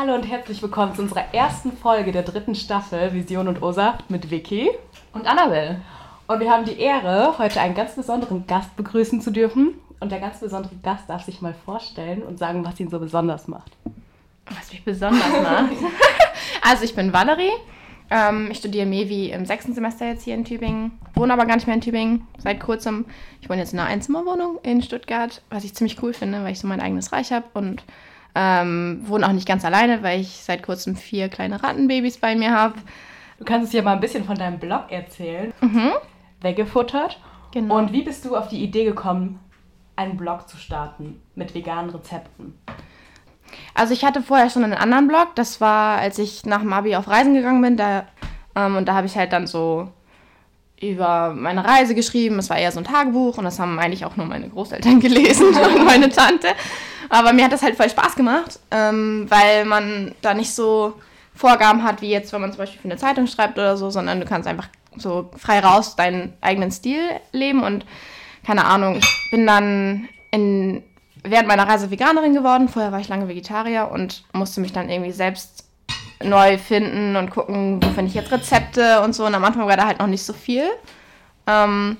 Hallo und herzlich willkommen zu unserer ersten Folge der dritten Staffel Vision und Ursache mit Vicky und Annabelle. Und wir haben die Ehre, heute einen ganz besonderen Gast begrüßen zu dürfen. Und der ganz besondere Gast darf sich mal vorstellen und sagen, was ihn so besonders macht. Was mich besonders macht? also ich bin Valerie. Ähm, ich studiere Mevi im sechsten Semester jetzt hier in Tübingen, wohne aber gar nicht mehr in Tübingen seit kurzem. Ich wohne jetzt in einer Einzimmerwohnung in Stuttgart, was ich ziemlich cool finde, weil ich so mein eigenes Reich habe und ähm, wohne auch nicht ganz alleine, weil ich seit kurzem vier kleine Rattenbabys bei mir habe. Du kannst uns ja mal ein bisschen von deinem Blog erzählen. Mhm. Weggefuttert. Genau. Und wie bist du auf die Idee gekommen, einen Blog zu starten mit veganen Rezepten? Also ich hatte vorher schon einen anderen Blog. Das war, als ich nach dem Abi auf Reisen gegangen bin. Da, ähm, und da habe ich halt dann so über meine Reise geschrieben. Es war eher so ein Tagebuch und das haben eigentlich auch nur meine Großeltern gelesen und meine Tante. Aber mir hat das halt voll Spaß gemacht, ähm, weil man da nicht so Vorgaben hat, wie jetzt, wenn man zum Beispiel für eine Zeitung schreibt oder so, sondern du kannst einfach so frei raus deinen eigenen Stil leben und keine Ahnung, ich bin dann in, während meiner Reise Veganerin geworden. Vorher war ich lange Vegetarier und musste mich dann irgendwie selbst neu finden und gucken, wo finde ich jetzt Rezepte und so. Und am Anfang war da halt noch nicht so viel. Ähm,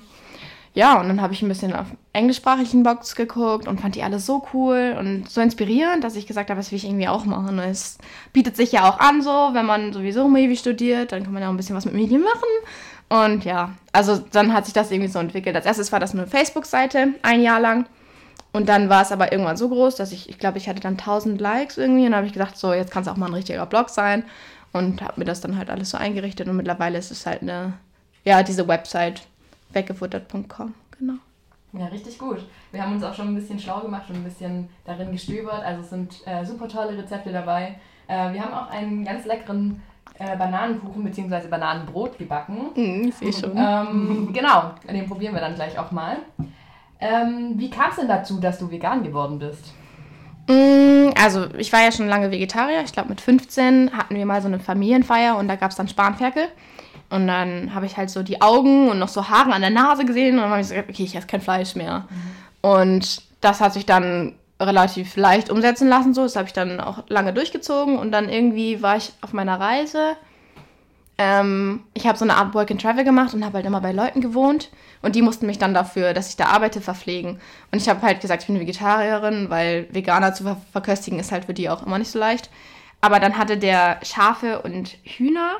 ja, und dann habe ich ein bisschen auf englischsprachigen Box geguckt und fand die alle so cool und so inspirierend, dass ich gesagt habe, das will ich irgendwie auch machen. Es bietet sich ja auch an, so, wenn man sowieso Maybe studiert, dann kann man ja auch ein bisschen was mit Medien machen. Und ja, also dann hat sich das irgendwie so entwickelt. Als erstes war das eine Facebook-Seite, ein Jahr lang. Und dann war es aber irgendwann so groß, dass ich, ich glaube, ich hatte dann 1000 Likes irgendwie. Und habe ich gedacht, so, jetzt kann es auch mal ein richtiger Blog sein. Und habe mir das dann halt alles so eingerichtet. Und mittlerweile ist es halt eine, ja, diese Website weggefuttert.com, genau. Ja, richtig gut. Wir haben uns auch schon ein bisschen schlau gemacht und ein bisschen darin gestöbert. Also es sind äh, super tolle Rezepte dabei. Äh, wir haben auch einen ganz leckeren äh, Bananenkuchen bzw. Bananenbrot gebacken. Mm, ich sehe schon. Ähm, genau, den probieren wir dann gleich auch mal. Ähm, wie kam es denn dazu, dass du vegan geworden bist? Mm, also ich war ja schon lange Vegetarier. Ich glaube mit 15 hatten wir mal so eine Familienfeier und da gab es dann Spanferkel. Und dann habe ich halt so die Augen und noch so Haare an der Nase gesehen und dann habe ich gesagt, okay, ich esse kein Fleisch mehr. Mhm. Und das hat sich dann relativ leicht umsetzen lassen, so. Das habe ich dann auch lange durchgezogen und dann irgendwie war ich auf meiner Reise. Ähm, ich habe so eine Art Work and Travel gemacht und habe halt immer bei Leuten gewohnt und die mussten mich dann dafür, dass ich da arbeite, verpflegen. Und ich habe halt gesagt, ich bin Vegetarierin, weil Veganer zu ver verköstigen ist halt für die auch immer nicht so leicht. Aber dann hatte der Schafe und Hühner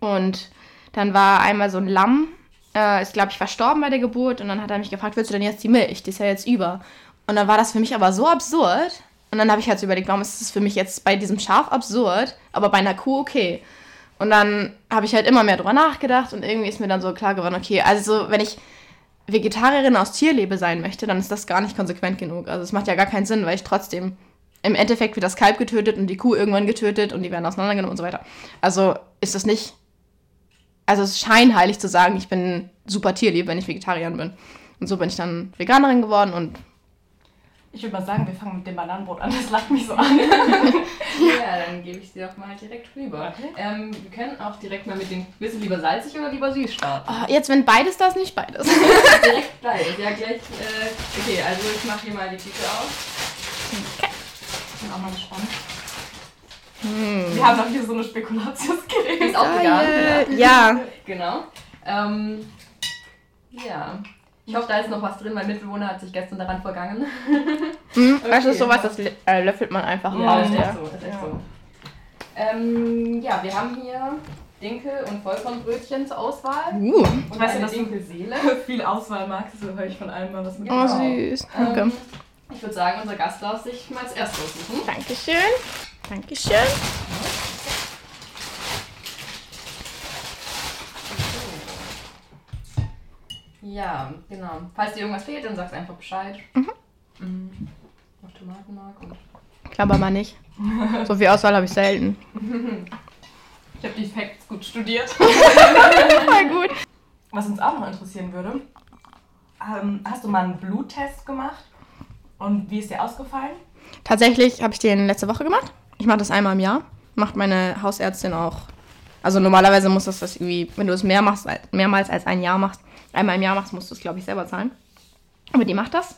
und dann war einmal so ein Lamm, äh, ist, glaube ich, verstorben bei der Geburt. Und dann hat er mich gefragt, willst du denn jetzt die Milch? Die ist ja jetzt über. Und dann war das für mich aber so absurd. Und dann habe ich halt so überlegt, warum ist das für mich jetzt bei diesem Schaf absurd, aber bei einer Kuh okay. Und dann habe ich halt immer mehr drüber nachgedacht und irgendwie ist mir dann so klar geworden, okay, also wenn ich Vegetarierin aus Tierlebe sein möchte, dann ist das gar nicht konsequent genug. Also es macht ja gar keinen Sinn, weil ich trotzdem im Endeffekt wird das Kalb getötet und die Kuh irgendwann getötet und die werden auseinandergenommen und so weiter. Also ist das nicht also es ist scheinheilig zu sagen, ich bin super tierlieb, wenn ich Vegetarierin bin. Und so bin ich dann Veganerin geworden und ich würde mal sagen, wir fangen mit dem Bananenbrot an. Das lacht mich so an. ja, dann gebe ich sie doch mal direkt rüber. Okay. Ähm, wir können auch direkt mal mit den. Willst du lieber salzig oder lieber süß starten? Oh, jetzt, wenn beides das, nicht beides. direkt beides. Ja, gleich. Äh, okay, also ich mache hier mal die Tüte auf. Okay. Ich bin auch mal gespannt. Hm. Wir haben noch hier so eine Spekulatiusgerät. Ist auch vegan. Ja. genau. Ähm, ja. Ich hoffe, da ist noch was drin. Mein Mitbewohner hat sich gestern daran vergangen. Hm, okay. Das ist sowas, das äh, löffelt man einfach ja, raus. Ist ja, so, ist echt ja. so. Ähm, ja, wir haben hier Dinkel- und Vollkornbrötchen zur Auswahl. Uh. Und weißt du, dass Dinkelseele. viel Auswahl magst, so höre ich von allem mal was mit. Oh, süß. Okay. Ähm, ich würde sagen, unser Gast darf sich mal als erstes aussuchen. Dankeschön. Dankeschön. Ja, genau. Falls dir irgendwas fehlt, dann sagst einfach Bescheid. Mhm. Mhm. Noch Tomatenmark und. Klapper mal nicht. so viel Auswahl habe ich selten. Ich habe die Facts gut studiert. Voll gut. Was uns auch noch interessieren würde, ähm, hast du mal einen Bluttest gemacht? Und wie ist der ausgefallen? Tatsächlich habe ich den letzte Woche gemacht. Ich mache das einmal im Jahr. Macht meine Hausärztin auch. Also normalerweise muss das, das irgendwie, wenn du es mehr machst, mehrmals als ein Jahr machst, einmal im Jahr machst, musst du es, glaube ich, selber zahlen. Aber die macht das.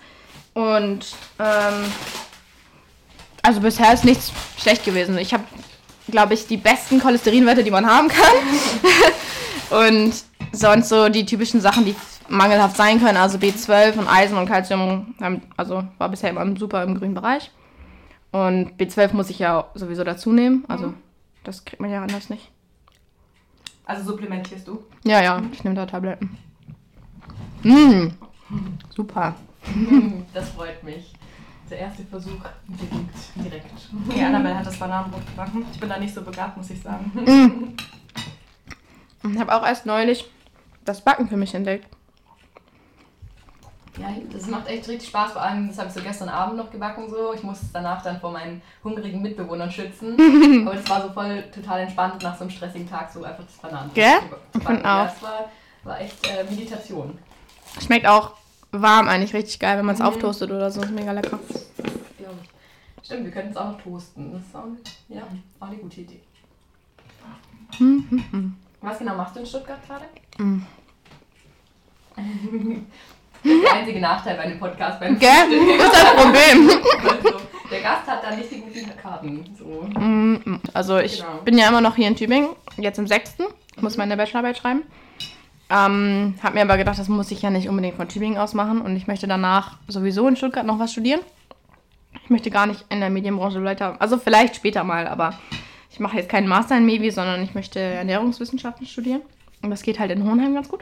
Und ähm, Also bisher ist nichts schlecht gewesen. Ich habe, glaube ich, die besten Cholesterinwerte, die man haben kann. und sonst so die typischen Sachen, die mangelhaft sein können, also B12 und Eisen und haben, also war bisher immer super im grünen Bereich. Und B12 muss ich ja sowieso dazu nehmen, also Mhm. das kriegt man ja anders nicht. Also supplementierst du? Ja, ja, ich nehme da Tabletten. Mm, super. Das freut mich. Der erste Versuch gelingt direkt. Die Annabelle hat das Bananenbrot gebacken. Ich bin da nicht so begabt, muss ich sagen. Ich habe auch erst neulich das Backen für mich entdeckt. Ja, das macht echt richtig Spaß. Vor allem, das habe ich so gestern Abend noch gebacken. So. Ich musste es danach dann vor meinen hungrigen Mitbewohnern schützen. Aber das war so voll total entspannt nach so einem stressigen Tag, so einfach das Bananenbrot Gell? Ich find Ja, auch. das war, war echt äh, Meditation. Schmeckt auch warm eigentlich richtig geil, wenn man es Mhm. auftoastet oder so. Ist mega lecker. Ich. Stimmt, wir könnten es auch noch toasten. Das ist auch, ja, auch eine gute Idee. Was genau machst du in Stuttgart gerade? Mm. Der einzige Nachteil bei einem Podcast. Beim Gell? Das ist das Problem. Also, der Gast hat da nicht die guten Karten. So. Mm, Also ich Genau. bin ja immer noch hier in Tübingen, jetzt im sechsten, muss meine Bachelorarbeit schreiben. Ähm, hab mir aber gedacht, das muss ich ja nicht unbedingt von Tübingen aus machen und ich möchte danach sowieso in Stuttgart noch was studieren. Ich möchte gar nicht in der Medienbranche weiter, also vielleicht später mal, aber ich mache jetzt keinen Master in Mevi, sondern ich möchte Ernährungswissenschaften studieren. Und das geht halt in Hohenheim ganz gut.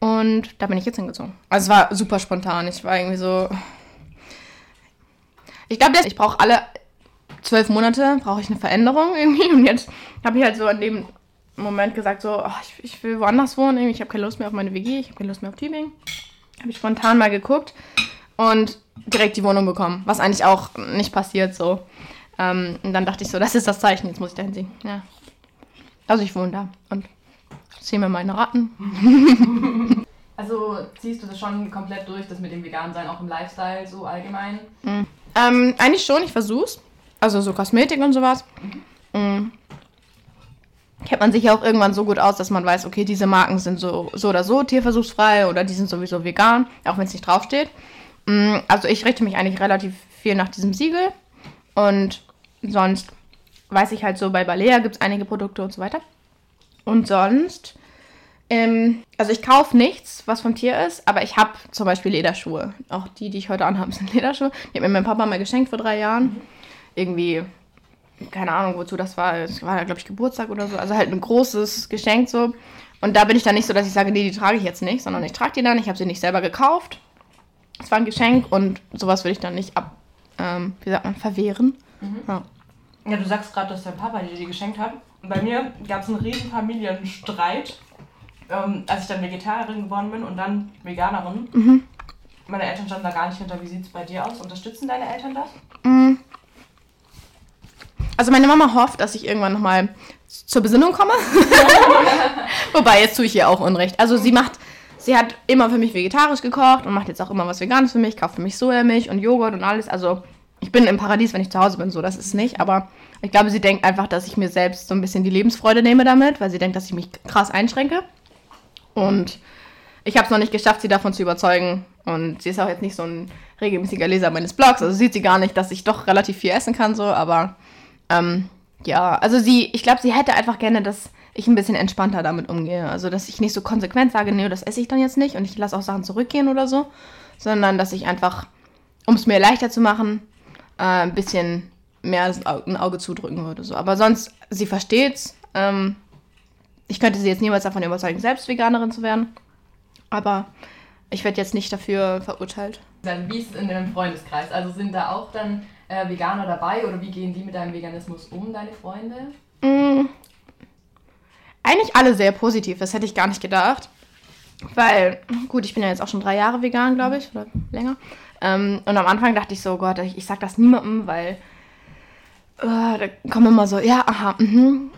Und da bin ich jetzt hingezogen. Also es war super spontan. Ich war irgendwie so. Ich glaube, ich brauche alle zwölf Monate brauche ich eine Veränderung irgendwie. Und jetzt habe ich halt so in dem Moment gesagt, so, oh, ich, ich will woanders wohnen. Irgendwie. Ich habe keine Lust mehr auf meine WG, ich habe keine Lust mehr auf Tübingen. Habe ich spontan mal geguckt und direkt die Wohnung bekommen. Was eigentlich auch nicht passiert so. Ähm, und dann dachte ich so, das ist das Zeichen, jetzt muss ich dahin ziehen. Ja. Also ich wohne da und ziehe mir meine Ratten. Also ziehst du das schon komplett durch, das mit dem Vegan-Sein auch im Lifestyle so allgemein? Ähm, eigentlich schon, ich versuch's. Also so Kosmetik und sowas. Mhm. Kennt man sich ja auch irgendwann so gut aus, dass man weiß, okay, diese Marken sind so, so oder so tierversuchsfrei oder die sind sowieso vegan, auch wenn es nicht draufsteht. Mhm, Also ich richte mich eigentlich relativ viel nach diesem Siegel. Und sonst weiß ich halt so, bei Balea gibt es einige Produkte und so weiter. Und sonst, ähm, also ich kaufe nichts, was vom Tier ist, aber ich habe zum Beispiel Lederschuhe. Auch die, die ich heute anhabe, sind Lederschuhe. Die hat mir mein Papa mal geschenkt vor drei Jahren. Irgendwie, keine Ahnung, wozu das war. Es war, glaube ich, Geburtstag oder so. Also halt ein großes Geschenk so. Und da bin ich dann nicht so, dass ich sage, nee, die trage ich jetzt nicht, sondern ich trage die dann. Ich habe sie nicht selber gekauft. Es war ein Geschenk und sowas würde ich dann nicht ab, ähm, wie sagt man, verwehren. Ja. Ja, du sagst gerade, dass dein Papa dir die geschenkt hat. Bei mir gab es einen riesen Familienstreit, ähm, als ich dann Vegetarierin geworden bin und dann Veganerin. Meine Eltern standen da gar nicht hinter. Wie sieht es bei dir aus? Unterstützen deine Eltern das? Also meine Mama hofft, dass ich irgendwann nochmal zur Besinnung komme. Wobei, jetzt tue ich ihr auch Unrecht. Also sie macht, sie hat immer für mich vegetarisch gekocht und macht jetzt auch immer was Veganes für mich, kauft für mich Sojamilch und Joghurt und alles. Also ich bin im Paradies, wenn ich zu Hause bin, so, das ist nicht. Aber ich glaube, sie denkt einfach, dass ich mir selbst so ein bisschen die Lebensfreude nehme damit, weil sie denkt, dass ich mich krass einschränke. Und ich habe es noch nicht geschafft, sie davon zu überzeugen. Und sie ist auch jetzt nicht so ein regelmäßiger Leser meines Blogs. Also sieht sie gar nicht, dass ich doch relativ viel essen kann, so. Aber ähm, ja, also sie, ich glaube, sie hätte einfach gerne, dass ich ein bisschen entspannter damit umgehe. Also, dass ich nicht so konsequent sage, nee, das esse ich dann jetzt nicht und ich lasse auch Sachen zurückgehen oder so. Sondern, dass ich einfach, um es mir leichter zu machen, äh, ein bisschen mehr ein Auge zudrücken würde. So. Aber sonst, sie versteht's. Ähm, ich könnte sie jetzt niemals davon überzeugen, selbst Veganerin zu werden. Aber ich werde jetzt nicht dafür verurteilt. Dann, wie ist es in deinem Freundeskreis? Also sind da auch dann äh, Veganer dabei oder wie gehen die mit deinem Veganismus um, deine Freunde? Mm, eigentlich alle sehr positiv, das hätte ich gar nicht gedacht. Weil, gut, ich bin ja jetzt auch schon drei Jahre vegan, glaube ich, oder länger. Ähm, und am Anfang dachte ich so, Gott, ich, ich sag das niemandem, weil äh, da kommen immer so, ja, aha, mhm.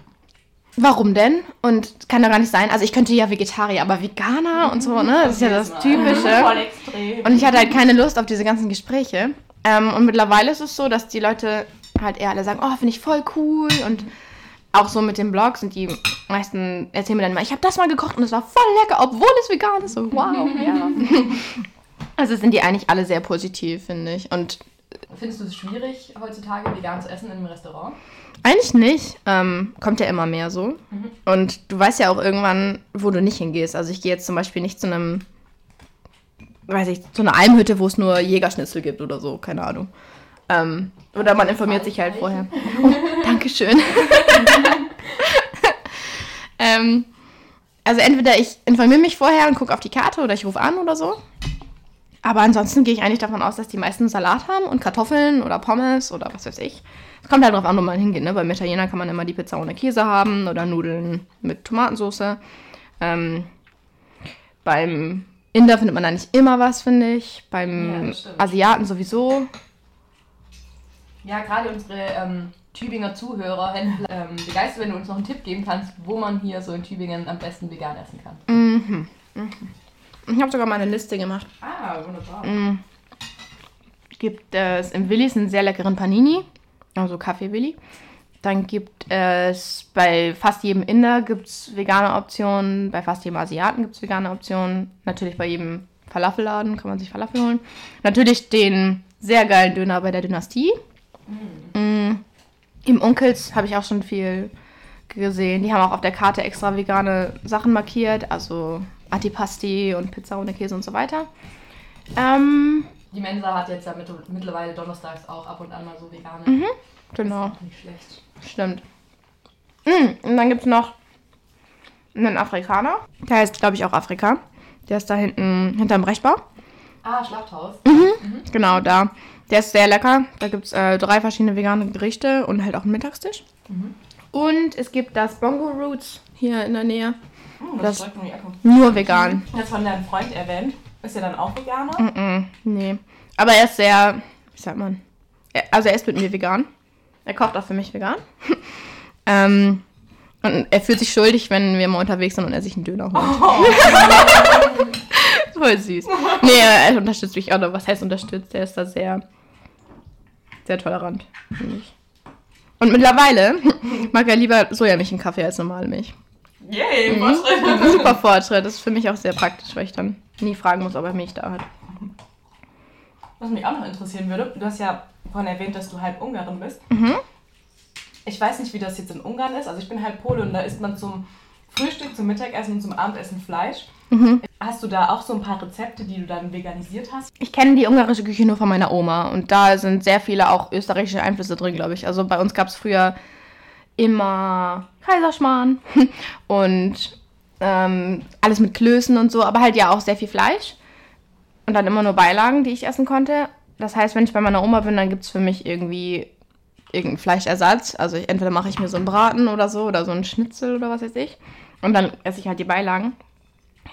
Warum denn? Und kann doch gar nicht sein. Also ich könnte ja Vegetarier, aber Veganer und so, ne? Das ist ja das Typische. Voll extrem. Und ich hatte halt keine Lust auf diese ganzen Gespräche. Ähm, und mittlerweile ist es so, dass die Leute halt eher alle sagen, oh, finde ich voll cool. Und auch so mit den Blogs und die meisten erzählen mir dann mal, ich habe das mal gekocht und es war voll lecker, obwohl es vegan ist. So, wow, ja. Also sind die eigentlich alle sehr positiv, finde ich. Und Findest du es schwierig, heutzutage vegan zu essen in einem Restaurant? Eigentlich nicht. Ähm, kommt ja immer mehr so. Mhm. Und du weißt ja auch irgendwann, wo du nicht hingehst. Also ich gehe jetzt zum Beispiel nicht zu einem, weiß ich, zu einer Almhütte, wo es nur Jägerschnitzel gibt oder so, keine Ahnung. Ähm, oder man informiert sich halt vorher. Oh, Dankeschön. ähm, also entweder ich informiere mich vorher und gucke auf die Karte oder ich rufe an oder so. Aber ansonsten gehe ich eigentlich davon aus, dass die meisten Salat haben und Kartoffeln oder Pommes oder was weiß ich. Es kommt halt drauf an, wo man hingeht. Ne? Beim Italiener kann man immer die Pizza ohne Käse haben oder Nudeln mit Tomatensauce. Ähm, beim Inder findet man nicht immer was, finde ich. Ja, Beim stimmt. Asiaten sowieso. Ja, gerade unsere ähm, Tübinger Zuhörer hätten ähm, begeistert, wenn du uns noch einen Tipp geben kannst, wo man hier so in Tübingen am besten vegan essen kann. Mhm. Mhm. Ich habe sogar mal eine Liste gemacht. Ah, wunderbar. Mm. Gibt es im Willis einen sehr leckeren Panini, also Kaffee Willi. Dann gibt es bei fast jedem Inder gibt's vegane Optionen, bei fast jedem Asiaten gibt es vegane Optionen. Natürlich bei jedem Falafelladen kann man sich Falafel holen. Natürlich den sehr geilen Döner bei der Dynastie. Mm. Im Onkels habe ich auch schon viel gesehen. Die haben auch auf der Karte extra vegane Sachen markiert, also Antipasti und Pizza ohne Käse und so weiter. Ähm, Die Mensa hat jetzt ja mit, mittlerweile donnerstags auch ab und an mal so vegane. Mhm. genau, Ist auch nicht schlecht. stimmt. Mm, Und dann gibt es noch einen Afrikaner. Der heißt, glaube ich, auch Afrika. Der ist da hinten hinterm Brechbau. Ah, Schlachthaus. Genau, da. Der ist sehr lecker. Da gibt es äh, drei verschiedene vegane Gerichte und halt auch einen Mittagstisch. Mhm. Und es gibt das Bongo Roots hier in der Nähe. Hm, Das- das, ist. Nur vegan. Jetzt von deinem Freund erwähnt. Ist er dann auch Veganer? Mm-mm, nee. Aber er ist sehr, wie sagt man? Er, also er ist mit mir vegan. Er kocht auch für mich vegan. ähm, und er fühlt sich schuldig, wenn wir mal unterwegs sind und er sich einen Döner holt. Voll süß. Nee, er unterstützt mich auch. noch. Was heißt unterstützt? Er ist da sehr, sehr tolerant, finde ich. Und mittlerweile mag er lieber Sojamilch-Kaffee als normale Milch. Yay, Mhm. Fortschritt. Super Fortschritt. Das ist für mich auch sehr praktisch, weil ich dann nie fragen muss, ob er Milch da hat. Was mich auch noch interessieren würde, du hast ja vorhin erwähnt, dass du halb Ungarin bist. Mhm. Ich weiß nicht, wie das jetzt in Ungarn ist. Also ich bin halb Pole und da isst man zum Frühstück, zum Mittagessen und zum Abendessen Fleisch. Mhm. Hast du da auch so ein paar Rezepte, die du dann veganisiert hast? Ich kenne die ungarische Küche nur von meiner Oma und da sind sehr viele auch österreichische Einflüsse drin, glaube ich. Also bei uns gab es früher immer Kaiserschmarrn und ähm, alles mit Klößen und so, aber halt ja auch sehr viel Fleisch und dann immer nur Beilagen, die ich essen konnte. Das heißt, wenn ich bei meiner Oma bin, dann gibt es für mich irgendwie irgendeinen Fleischersatz. Also ich, entweder mache ich mir so einen Braten oder so oder so einen Schnitzel oder was weiß ich und dann esse ich halt die Beilagen.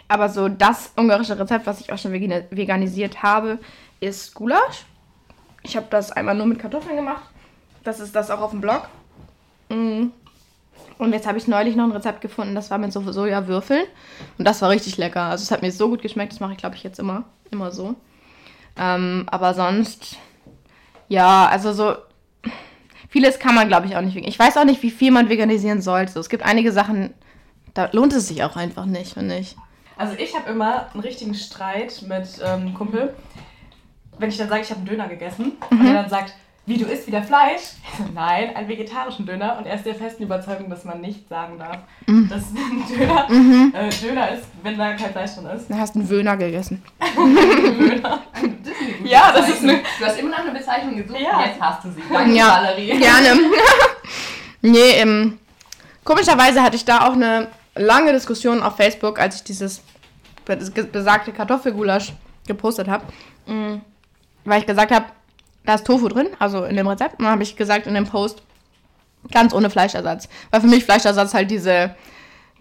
Aber so das ungarische Rezept, was ich auch schon vegani- veganisiert habe, ist Gulasch. Ich habe das einmal nur mit Kartoffeln gemacht. Das ist das auch auf dem Blog. Mm. Und jetzt habe ich neulich noch ein Rezept gefunden, das war mit so Sojawürfeln. Und das war richtig lecker. Also es hat mir so gut geschmeckt, das mache ich glaube ich jetzt immer, immer so. Ähm, aber sonst, ja, also so, vieles kann man glaube ich auch nicht vegan. Ich weiß auch nicht, wie viel man veganisieren sollte. Es gibt einige Sachen, da lohnt es sich auch einfach nicht, finde ich. Also ich habe immer einen richtigen Streit mit ähm, Kumpel, wenn ich dann sage, ich habe einen Döner gegessen und er dann sagt, wie du isst wieder Fleisch? Nein, einen vegetarischen Döner und er ist der festen Überzeugung, dass man nicht sagen darf, dass ein Döner äh, Döner ist, wenn da kein Fleisch drin ist. Du hast einen Wöhner gegessen. Döner. Das eine Ja, das ist Bezeichnung. Du hast immer nach einer Bezeichnung gesucht Ja. und jetzt hast du sie. Danke, Ja. Valerie. Gerne. nee, ähm, komischerweise hatte ich da auch eine lange Diskussion auf Facebook, als ich dieses be- besagte Kartoffelgulasch gepostet habe. Mm, Weil ich gesagt habe, da ist Tofu drin, also in dem Rezept. Und dann habe ich gesagt in dem Post, ganz ohne Fleischersatz. Weil für mich Fleischersatz halt diese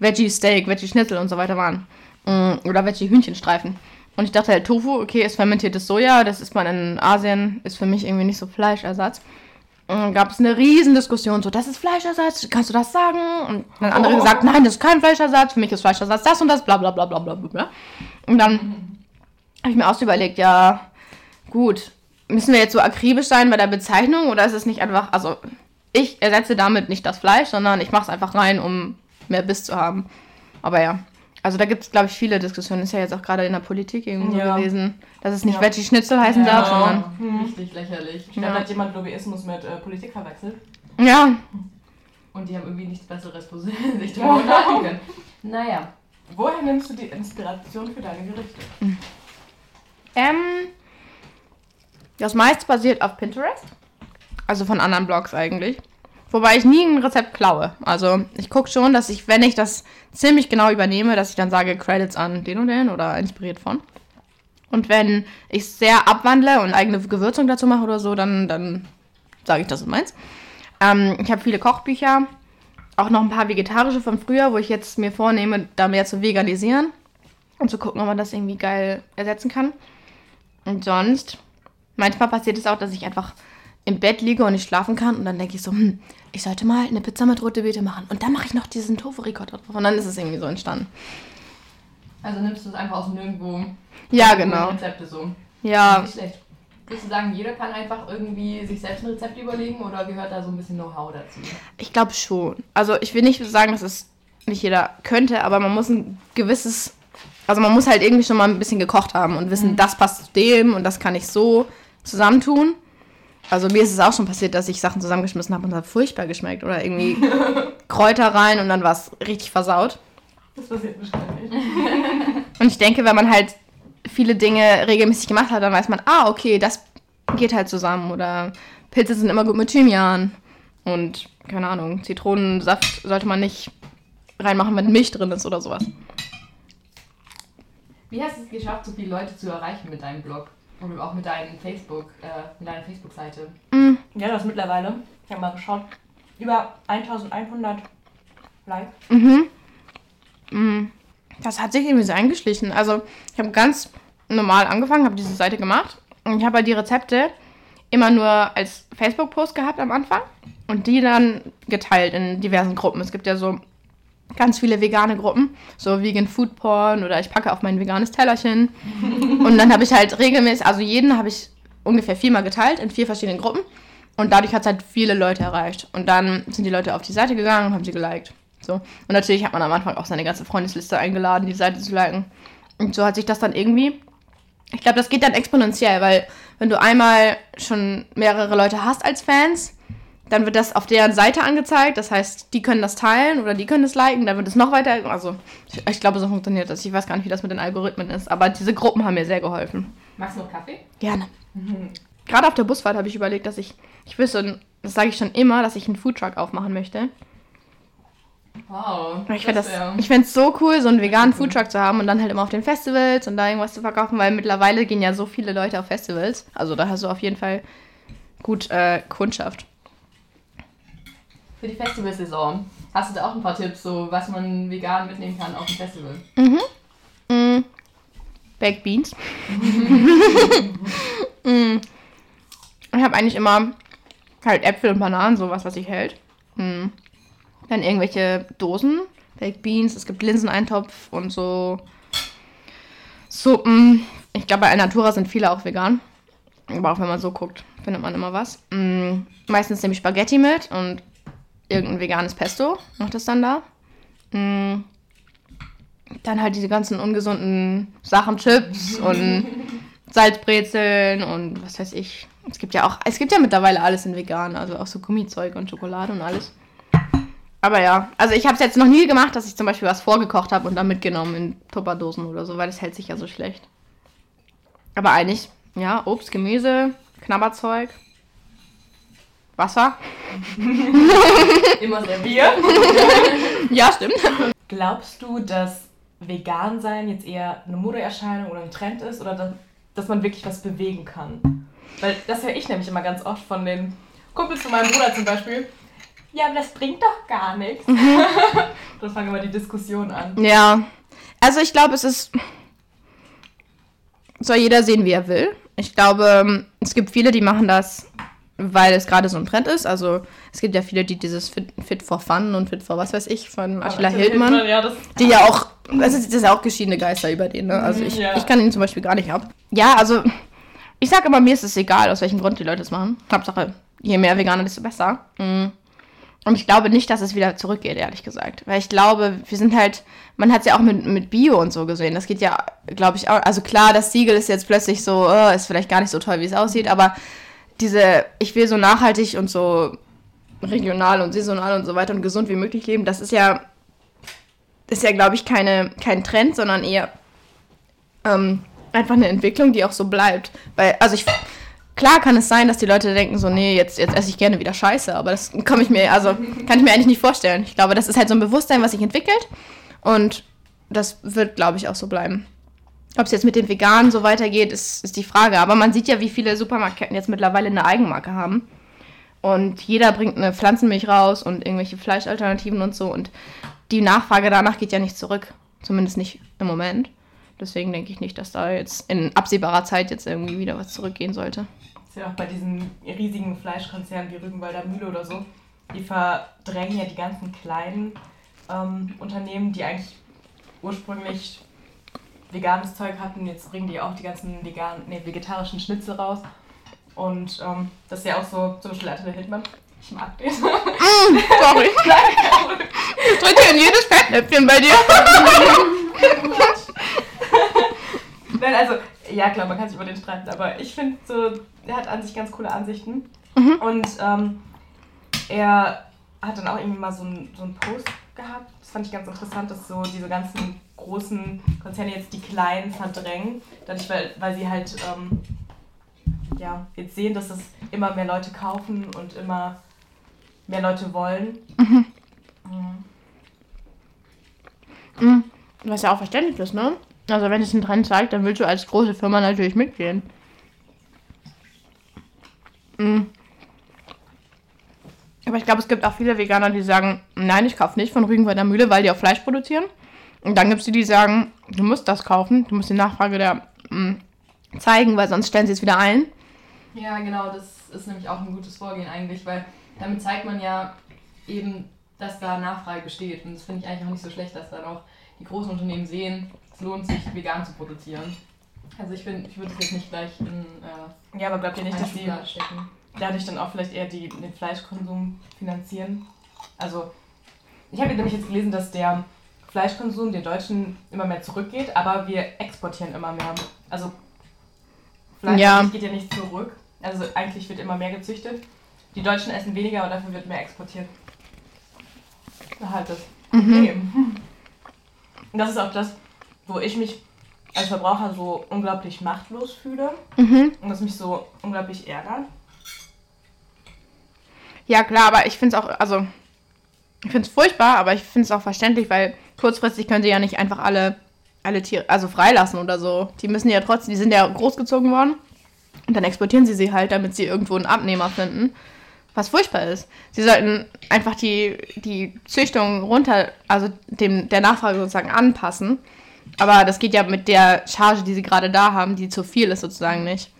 Veggie-Steak, Veggie-Schnitzel und so weiter waren. Mm, Oder Veggie-Hühnchenstreifen. Und ich dachte halt, Tofu, okay, ist fermentiertes Soja, das isst man in Asien, ist für mich irgendwie nicht so Fleischersatz. Dann gab es eine riesen Diskussion, so, das ist Fleischersatz, kannst du das sagen? Und dann andere Oh. gesagt, nein, das ist kein Fleischersatz, für mich ist Fleischersatz das und das, bla bla bla bla bla bla. Und dann habe ich mir auch so überlegt, ja, gut, müssen wir jetzt so akribisch sein bei der Bezeichnung oder ist es nicht einfach, also ich ersetze damit nicht das Fleisch, sondern ich mache es einfach rein, um mehr Biss zu haben. Aber ja, Also da gibt es, glaube ich, viele Diskussionen. Ist ja jetzt auch gerade in der Politik irgendwie Ja. gewesen, dass es nicht Ja. Veggie-Schnitzel heißen Ja. darf, sondern... Hm. Richtig lächerlich. Ich glaube, Ja. da hat jemand Lobbyismus mit äh, Politik verwechselt. Ja, Und die haben irgendwie nichts Besseres für sich drüber unterhalten können. Naja. Woher nimmst du die Inspiration für deine Gerichte? ähm, das meiste basiert auf Pinterest. Also von anderen Blogs eigentlich. Wobei ich nie ein Rezept klaue. Also ich gucke schon, dass ich, wenn ich das ziemlich genau übernehme, dass ich dann sage, Credits an den und den oder inspiriert von. Und wenn ich es sehr abwandle und eigene Gewürzung dazu mache oder so, dann, dann sage ich, das ist meins. Ähm, ich habe viele Kochbücher, auch noch ein paar vegetarische von früher, wo ich jetzt mir vornehme, da mehr zu veganisieren und zu gucken, ob man das irgendwie geil ersetzen kann. Und sonst, manchmal passiert es auch, dass ich einfach im Bett liege und nicht schlafen kann und dann denke ich so, hm, ich sollte mal eine Pizza mit rote Beete machen und dann mache ich noch diesen Tofu-Ricotta drauf und dann ist es irgendwie so entstanden. Also nimmst du es einfach aus Nirgendwo. Ja, genau. Rezepte so. Ja, Nicht schlecht. Würdest du sagen, jeder kann einfach irgendwie sich selbst ein Rezept überlegen oder gehört da so ein bisschen Know-how dazu? ich glaube schon. Also ich will nicht sagen, dass es nicht jeder könnte, aber man muss ein gewisses, also man muss halt irgendwie schon mal ein bisschen gekocht haben und wissen, das passt zu dem und das kann ich so zusammentun. Also mir ist es auch schon passiert, dass ich Sachen zusammengeschmissen habe und es hat furchtbar geschmeckt oder irgendwie Kräuter rein und dann war es richtig versaut. Das passiert bestimmt nicht. Und ich denke, wenn man halt viele Dinge regelmäßig gemacht hat, dann weiß man, ah, okay, das geht halt zusammen. Oder Pilze sind immer gut mit Thymian. Und, keine Ahnung, Zitronensaft sollte man nicht reinmachen, wenn Milch drin ist oder sowas. Wie hast du es geschafft, so viele Leute zu erreichen mit deinem Blog? Und auch mit deinem Facebook, äh, mit deiner Facebook-Seite? Mm, Ja, das mittlerweile, ich habe mal geschaut, über 1100 Likes. mhm. Mm. Das hat sich irgendwie so eingeschlichen. Also, ich habe ganz normal angefangen, habe diese Seite gemacht. Und ich habe halt die Rezepte immer nur als Facebook-Post gehabt am Anfang. Und die dann geteilt in diversen Gruppen. Es gibt ja so ganz viele vegane Gruppen, so Vegan Food Porn oder ich packe auf mein veganes Tellerchen. und dann habe ich halt regelmäßig, also jeden habe ich ungefähr viermal geteilt in vier verschiedenen Gruppen. Und dadurch hat es halt viele Leute erreicht. Und dann sind die Leute auf die Seite gegangen und haben sie geliked. So. Und natürlich hat man am Anfang auch seine ganze Freundesliste eingeladen, die Seite zu liken. Und so hat sich das dann irgendwie. Ich glaube, das geht dann exponentiell, weil wenn du einmal schon mehrere Leute hast als Fans, dann wird das auf deren Seite angezeigt. Das heißt, die können das teilen oder die können das liken, dann wird es noch weiter. Also, ich, ich glaube, so funktioniert das. Ich weiß gar nicht, wie das mit den Algorithmen ist, aber diese Gruppen haben mir sehr geholfen. Magst du noch Kaffee? Gerne. Gerade auf der Busfahrt habe ich überlegt, dass ich, ich will so ein, das sage ich schon immer, dass ich einen Foodtruck aufmachen möchte. Wow. Ich fände ich fänd's so cool, so einen veganen Foodtruck zu haben und dann halt immer auf den Festivals und da irgendwas zu verkaufen, weil mittlerweile gehen ja so viele Leute auf Festivals. Also da hast du auf jeden Fall gut äh, Kundschaft. Für die Festivalsaison. Hast du da auch ein paar Tipps, so was man vegan mitnehmen kann auf dem Festival? Mm. Baked Beans. mm. Ich habe eigentlich immer halt Äpfel und Bananen, sowas, was sich hält. Mm. Dann irgendwelche Dosen, Baked Beans, es gibt Linseneintopf und so Suppen. Ich glaube, bei Alnatura sind viele auch vegan. Aber auch wenn man so guckt, findet man immer was. Mm. Meistens nehme ich Spaghetti mit und irgendein veganes Pesto. Macht das dann da. Mm. Dann halt diese ganzen ungesunden Sachen, Chips und Salzbrezeln und was weiß ich. Es gibt ja auch, es gibt ja mittlerweile alles in vegan, also auch so Gummizeug und Schokolade und alles. Aber ja, also ich habe es jetzt noch nie gemacht, dass ich zum Beispiel was vorgekocht habe und dann mitgenommen in Tupperdosen oder so, weil das hält sich ja so schlecht. Aber eigentlich, ja, Obst, Gemüse, Knabberzeug, Wasser. Immer sehr Bier? Ja, stimmt. Glaubst du, dass vegan sein jetzt eher eine Modeerscheinung oder ein Trend ist oder dass, dass man wirklich was bewegen kann? Weil das höre ich nämlich immer ganz oft von den Kumpels von meinem Bruder zum Beispiel. Ja, aber das bringt doch gar nichts. Dann fangen wir die Diskussion an. Ja, also ich glaube, es ist. Soll jeder sehen, wie er will. Ich glaube, es gibt viele, die machen das, weil es gerade so ein Trend ist. Also es gibt ja viele, die dieses Fit, Fit for Fun und Fit for was weiß ich von Attila Hildmann, Ja, das die ja auch, das ist, das ist ja auch geschiedene Geister über den, ne? Also ich, Ja. ich kann ihn zum Beispiel gar nicht ab. Ja, also ich sag immer, mir ist es egal, aus welchem Grund die Leute es machen. Hauptsache, je mehr Veganer, desto besser. Mhm. Und ich glaube nicht, dass es wieder zurückgeht, ehrlich gesagt. Weil ich glaube, wir sind halt, man hat es ja auch mit, mit Bio und so gesehen. Das geht ja, glaube ich, auch. Also klar, das Siegel ist jetzt plötzlich so, oh, ist vielleicht gar nicht so toll, wie es aussieht, aber diese, ich will so nachhaltig und so regional und saisonal und so weiter und gesund wie möglich leben, das ist ja, ist ja, glaube ich, keine, kein Trend, sondern eher ähm, einfach eine Entwicklung, die auch so bleibt. Weil, also ich Klar kann es sein, dass die Leute denken so, nee, jetzt, jetzt esse ich gerne wieder Scheiße, aber das kann ich mir, also kann ich mir eigentlich nicht vorstellen. Ich glaube, das ist halt so ein Bewusstsein, was sich entwickelt und das wird, glaube ich, auch so bleiben. Ob es jetzt mit den Veganen so weitergeht, ist, ist die Frage. Aber man sieht ja, wie viele Supermarktketten jetzt mittlerweile eine Eigenmarke haben. Und jeder bringt eine Pflanzenmilch raus und irgendwelche Fleischalternativen und so. Und die Nachfrage danach geht ja nicht zurück. Zumindest nicht im Moment. Deswegen denke ich nicht, dass da jetzt in absehbarer Zeit jetzt irgendwie wieder was zurückgehen sollte. Das ist ja auch bei diesen riesigen Fleischkonzernen wie Rügenwalder Mühle oder so. Die verdrängen ja die ganzen kleinen ähm, Unternehmen, die eigentlich ursprünglich veganes Zeug hatten. Jetzt bringen die auch die ganzen vegan, nee, vegetarischen Schnitzel raus. Und ähm, das ist ja auch so, zum Beispiel Attila Hildmann. Ich mag den. Mm, sorry. ich tritt in jedes Fettnäpfchen bei dir. Nein, also, ja klar, man kann sich über den streiten, aber ich finde so, er hat an sich ganz coole Ansichten. Mhm. Und ähm, er hat dann auch irgendwie mal so einen so Post gehabt. Das fand ich ganz interessant, dass so diese ganzen großen Konzerne jetzt die kleinen verdrängen, dadurch, weil, weil sie halt ähm, ja, jetzt sehen, dass das immer mehr Leute kaufen und immer mehr Leute wollen. Mhm. Mhm. Was ja auch verständlich ist, ne? Also wenn es einen Trend zeigt, dann willst du als große Firma natürlich mitgehen. Mhm. Aber ich glaube, es gibt auch viele Veganer, die sagen, nein, ich kaufe nicht von Rügenwalder Mühle, weil die auch Fleisch produzieren. Und dann gibt es die, die sagen, du musst das kaufen, du musst die Nachfrage da mh, zeigen, weil sonst stellen sie es wieder ein. Ja, genau, das ist nämlich auch ein gutes Vorgehen eigentlich, weil damit zeigt man ja eben, dass da Nachfrage besteht. Und das finde ich eigentlich auch nicht so schlecht, dass dann auch die großen Unternehmen sehen, es lohnt sich, vegan zu produzieren. Also ich, bin, ich würde es jetzt nicht gleich in äh, Ja, aber glaubt ihr nicht, dass die stecken? dadurch dann auch vielleicht eher die, den Fleischkonsum finanzieren? Also ich habe nämlich jetzt gelesen, dass der Fleischkonsum den Deutschen immer mehr zurückgeht, aber wir exportieren immer mehr. Also Fleisch ja. geht ja nicht zurück. Also eigentlich wird immer mehr gezüchtet. Die Deutschen essen weniger, aber dafür wird mehr exportiert. Halt das. Mhm. Und das ist auch das, wo ich mich als Verbraucher so unglaublich machtlos fühle mhm. und das mich so unglaublich ärgert. Ja, klar, aber ich finde es auch, also, ich finde es furchtbar, aber ich finde es auch verständlich, weil kurzfristig können sie ja nicht einfach alle, alle Tiere, also freilassen oder so. Die müssen ja trotzdem, die sind ja großgezogen worden und dann exportieren sie sie halt, damit sie irgendwo einen Abnehmer finden. Was furchtbar ist. Sie sollten einfach die, die Züchtung runter, also dem, der Nachfrage sozusagen anpassen aber das geht ja mit der Charge, die sie gerade da haben, die zu viel ist sozusagen nicht.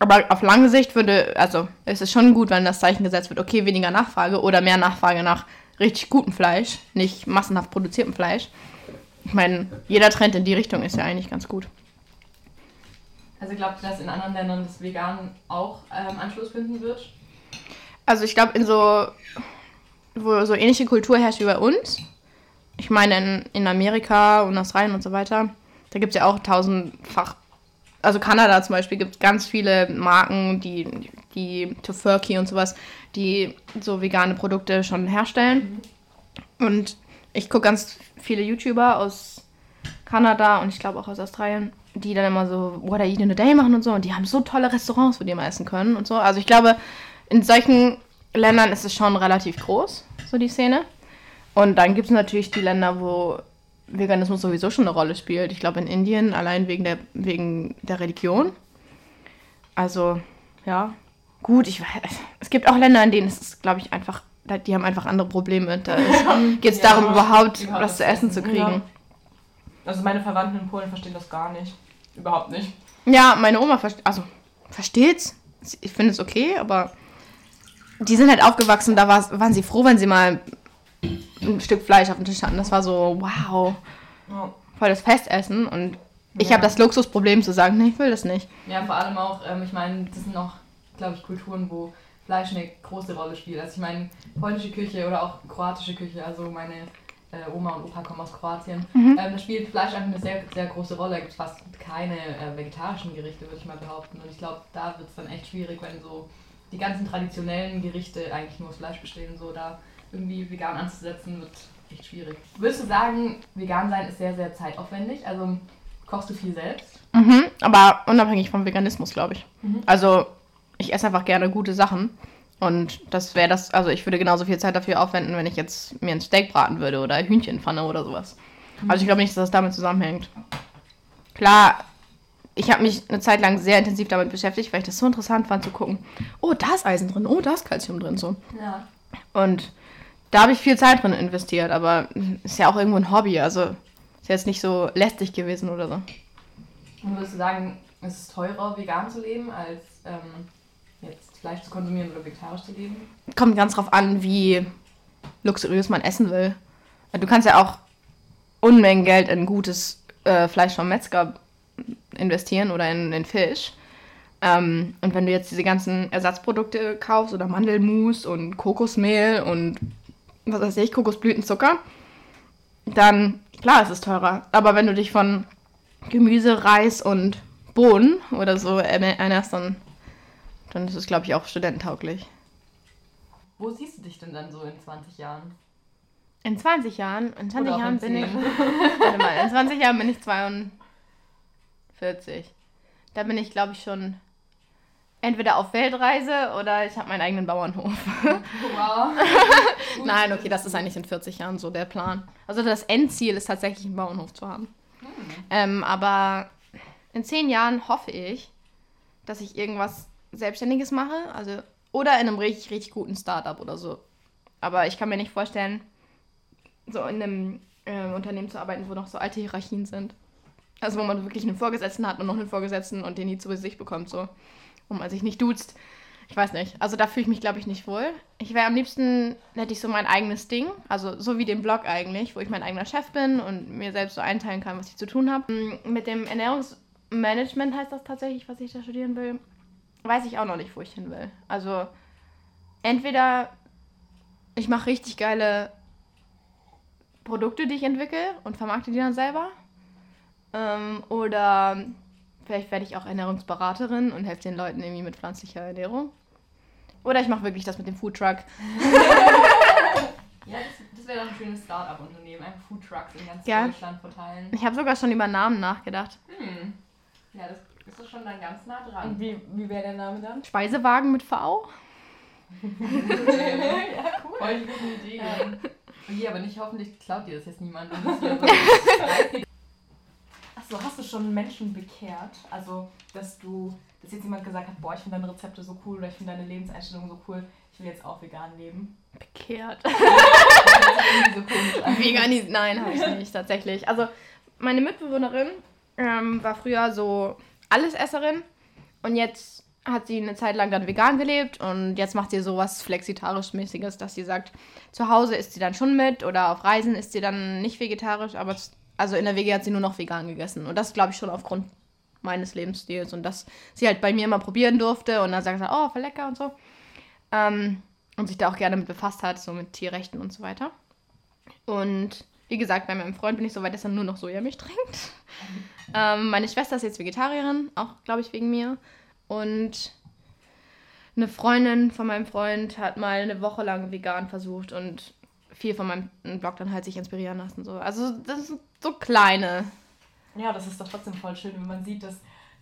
Aber auf lange Sicht würde, also es ist schon gut, wenn das Zeichen gesetzt wird, okay, weniger Nachfrage oder mehr Nachfrage nach richtig gutem Fleisch, nicht massenhaft produziertem Fleisch. Ich meine, jeder Trend in die Richtung ist ja eigentlich ganz gut. Also glaubt ihr, dass in anderen Ländern das Vegan auch ähm, Anschluss finden wird? Also ich glaube, in so, wo so ähnliche Kultur herrscht wie bei uns, ich meine, in, in Amerika und Australien und so weiter, da gibt es ja auch tausendfach. Also Kanada zum Beispiel gibt es ganz viele Marken, die, die Tofurky und sowas, die so vegane Produkte schon herstellen. Mhm. Und ich gucke ganz viele YouTuber aus Kanada und ich glaube auch aus Australien, die dann immer so What I Eat in a Day machen und so. Und die haben so tolle Restaurants, wo die mal essen können und so. Also ich glaube, in solchen Ländern ist es schon relativ groß, so die Szene. Und dann gibt es natürlich die Länder, wo Veganismus sowieso schon eine Rolle spielt. Ich glaube in Indien allein wegen der, wegen der Religion. Also, ja. Gut, ich weiß. Es gibt auch Länder, in denen es ist, glaube ich, einfach, die haben einfach andere Probleme. Da geht es ja, darum, überhaupt was zu essen zu kriegen. Ja. Also meine Verwandten in Polen verstehen das gar nicht. Überhaupt nicht. Ja, meine Oma versteht, also versteht's. Ich finde es okay, aber die sind halt aufgewachsen, da waren sie froh, wenn sie mal ein Stück Fleisch auf dem Tisch hatten. Das war so, wow, voll das Festessen. Und ich ja. habe das Luxusproblem zu sagen, nee, ich will das nicht. Ja, vor allem auch, ähm, ich meine, das sind auch, glaube ich, Kulturen, wo Fleisch eine große Rolle spielt. Also ich meine, polnische Küche oder auch kroatische Küche, also meine äh, Oma und Opa kommen aus Kroatien, ähm, da spielt Fleisch einfach eine sehr, sehr große Rolle. Da gibt fast keine äh, vegetarischen Gerichte, würde ich mal behaupten. Und ich glaube, da wird es dann echt schwierig, wenn so die ganzen traditionellen Gerichte eigentlich nur aus Fleisch bestehen, so da irgendwie vegan anzusetzen, wird echt schwierig. Würdest du sagen, vegan sein ist sehr, sehr zeitaufwendig? Also kochst du viel selbst? Mhm, aber unabhängig vom Veganismus, glaube ich. Mhm. Also, ich esse einfach gerne gute Sachen. Und das wäre das, also ich würde genauso viel Zeit dafür aufwenden, wenn ich jetzt mir ein Steak braten würde oder Hühnchenpfanne oder sowas. Also ich glaube nicht, dass das damit zusammenhängt. Klar, ich habe mich eine Zeit lang sehr intensiv damit beschäftigt, weil ich das so interessant fand zu gucken. Oh, da ist Eisen drin, oh, da ist Kalzium drin, so. Ja. Und da habe ich viel Zeit drin investiert, aber ist ja auch irgendwo ein Hobby, also ist jetzt nicht so lästig gewesen oder so. Und würdest du sagen, es ist teurer, vegan zu leben, als ähm, jetzt Fleisch zu konsumieren oder vegetarisch zu leben? Kommt ganz drauf an, wie luxuriös man essen will. Du kannst ja auch Unmengen Geld in gutes äh, Fleisch vom Metzger investieren oder in, in Fisch. Ähm, und wenn du jetzt diese ganzen Ersatzprodukte kaufst oder Mandelmus und Kokosmehl und was weiß ich, Kokosblütenzucker, dann klar, es ist teurer. Aber wenn du dich von Gemüse, Reis und Bohnen oder so ernährst, dann, dann ist es, glaube ich, auch studententauglich. Wo siehst du dich denn dann so in 20 Jahren? In 20 Jahren, in 20 Oder Jahren in bin ich, 10? warte mal, in 20 Jahren bin ich 42. Da bin ich, glaube ich, schon entweder auf Weltreise oder ich habe meinen eigenen Bauernhof. Wow. Nein, okay, das ist eigentlich in 40 Jahren so der Plan. Also das Endziel ist tatsächlich, einen Bauernhof zu haben. Ähm, aber in 10 Jahren hoffe ich, dass ich irgendwas Selbstständiges mache. Also, oder in einem richtig, richtig guten Startup oder so. Aber ich kann mir nicht vorstellen, so in einem äh, Unternehmen zu arbeiten, wo noch so alte Hierarchien sind. Also wo man wirklich einen Vorgesetzten hat und noch einen Vorgesetzten und den nie zu sich bekommt, so. Und man sich nicht duzt. Ich weiß nicht. Also da fühle ich mich, glaube ich, nicht wohl. Ich wäre am liebsten, hätte ich so mein eigenes Ding. Also so wie den Blog eigentlich, wo ich mein eigener Chef bin und mir selbst so einteilen kann, was ich zu tun habe. Mm, Mit dem Ernährungsmanagement heißt das tatsächlich, was ich da studieren will. Weiß ich auch noch nicht, wo ich hin will. Also entweder ich mache richtig geile Produkte, die ich entwickle und vermarkte die dann selber. Ähm, oder vielleicht werde ich auch Ernährungsberaterin und helfe den Leuten irgendwie mit pflanzlicher Ernährung. Oder ich mache wirklich das mit dem Foodtruck. Ja, das, das wäre doch ein schönes Start-up-Unternehmen. Einfach Foodtrucks in ganz Ja. Deutschland verteilen. Ich habe sogar schon über Namen nachgedacht. Hm. Ja, das ist doch schon dann ganz nah dran. Und wie, wie wäre der Name dann? Speisewagen mit V. ja, cool. Voll die gute Idee. Okay, aber nicht hoffentlich klaut dir das jetzt niemand. Achso, hast du schon Menschen bekehrt? Also, dass du, dass jetzt jemand gesagt hat, boah, ich finde deine Rezepte so cool oder ich finde deine Lebenseinstellung so cool, ich will jetzt auch vegan leben. Bekehrt. irgendwie so. Veganis, nein, habe ich nicht, tatsächlich. Also, meine Mitbewohnerin ähm, war früher so Allesesserin und jetzt hat sie eine Zeit lang dann vegan gelebt und jetzt macht sie sowas flexitarisch-mäßiges, dass sie sagt, zu Hause isst sie dann schon mit oder auf Reisen isst sie dann nicht vegetarisch, aber also in der WG hat sie nur noch vegan gegessen und das glaube ich schon aufgrund meines Lebensstils und dass sie halt bei mir immer probieren durfte und dann sagt sie, oh, voll lecker und so. Ähm, und sich da auch gerne mit befasst hat, so mit Tierrechten und so weiter. Und wie gesagt, bei meinem Freund bin ich so weit, dass er nur noch Sojamilch trinkt. Ähm, meine Schwester ist jetzt Vegetarierin, auch glaube ich wegen mir. Und eine Freundin von meinem Freund hat mal eine Woche lang vegan versucht und viel von meinem Blog dann halt sich inspirieren lassen. So. Also das sind so kleine. Ja, das ist doch trotzdem voll schön, wenn man sieht, dass,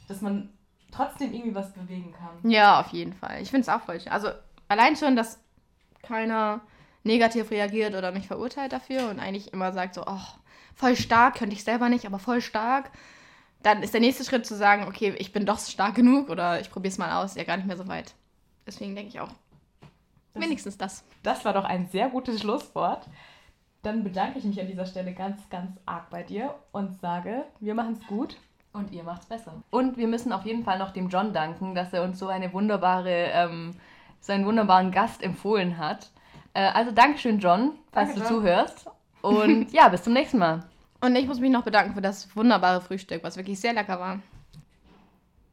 dass man trotzdem irgendwie was bewegen kann. Ja, auf jeden Fall. Ich finde es auch voll schön. Also allein schon, dass keiner negativ reagiert oder mich verurteilt dafür und eigentlich immer sagt so, oh, voll stark, könnte ich selber nicht, aber voll stark. Dann ist der nächste Schritt zu sagen, okay, ich bin doch stark genug oder ich probiere es mal aus, ja gar nicht mehr so weit. Deswegen denke ich auch, Das- wenigstens das. Das war doch ein sehr gutes Schlusswort. Dann bedanke ich mich an dieser Stelle ganz, ganz arg bei dir und sage, wir machen es gut. Und ihr macht's besser. Und wir müssen auf jeden Fall noch dem John danken, dass er uns so eine wunderbare, ähm, so einen wunderbaren Gast empfohlen hat. Äh, also Dankeschön, John, falls Danke, du John. zuhörst. Und ja, bis zum nächsten Mal. Und ich muss mich noch bedanken für das wunderbare Frühstück, was wirklich sehr lecker war.